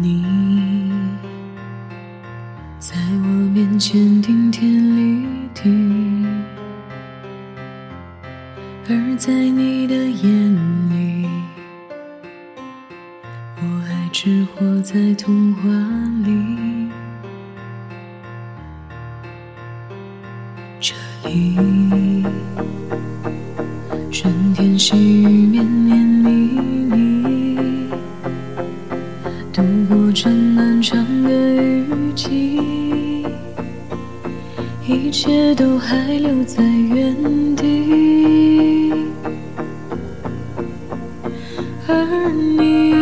你在我面前顶天立地，而在你的眼里，我还只活在童话里。这里，春天细雨绵绵密密，这漫长的雨季，一切都还留在原地，而你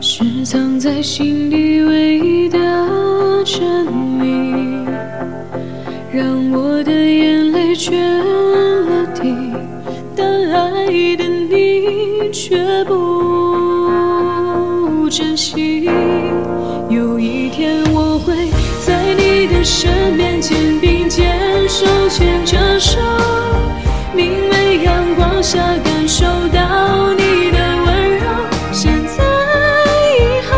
是藏在心底唯一的真理。让我的眼泪决了堤，但爱的你却不身边肩并肩手牵着手，明媚阳光下感受到你的温柔。现在以后，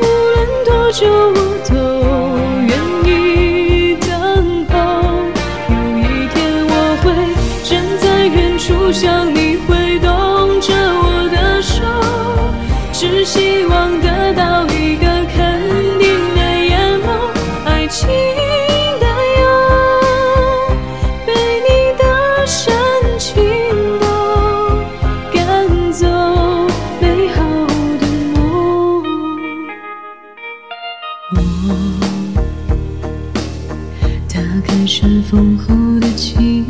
无论多久我都愿意等候。有一天我会站在远处向你挥动着我的手，只希望得到一个肯，情的忧，被你的深情都赶走美好的梦。我打开尘封后的记忆，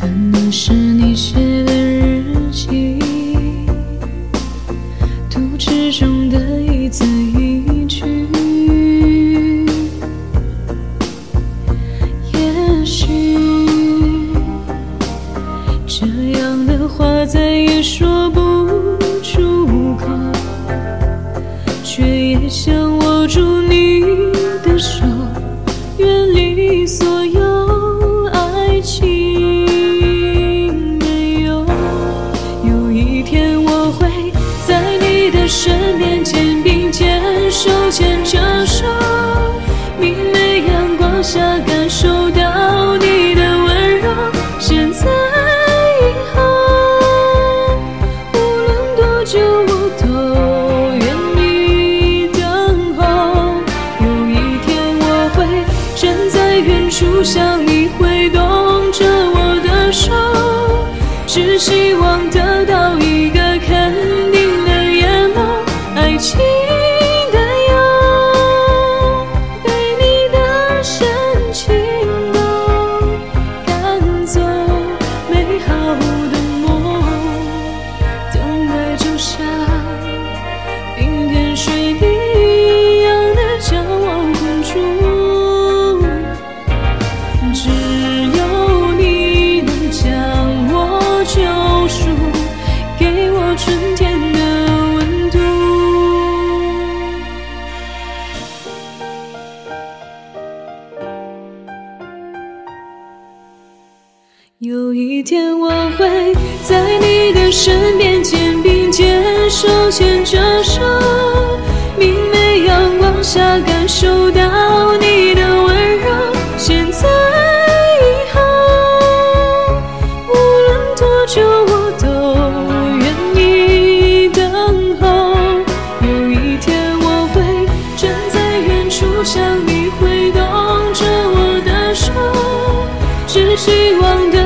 翻的是你写再也说不出口。却也想握住你的手，远离所有爱情没有。有一天我会在你的身边肩并肩手牵着手，明媚阳光下远处向你挥动着我的手，是希望的有一天我会在你的身边肩并肩手牵着手明媚阳光下感受到你的温柔现在以后无论多久我都愿意等候。有一天我会站在远处向你挥动着我的手只希望的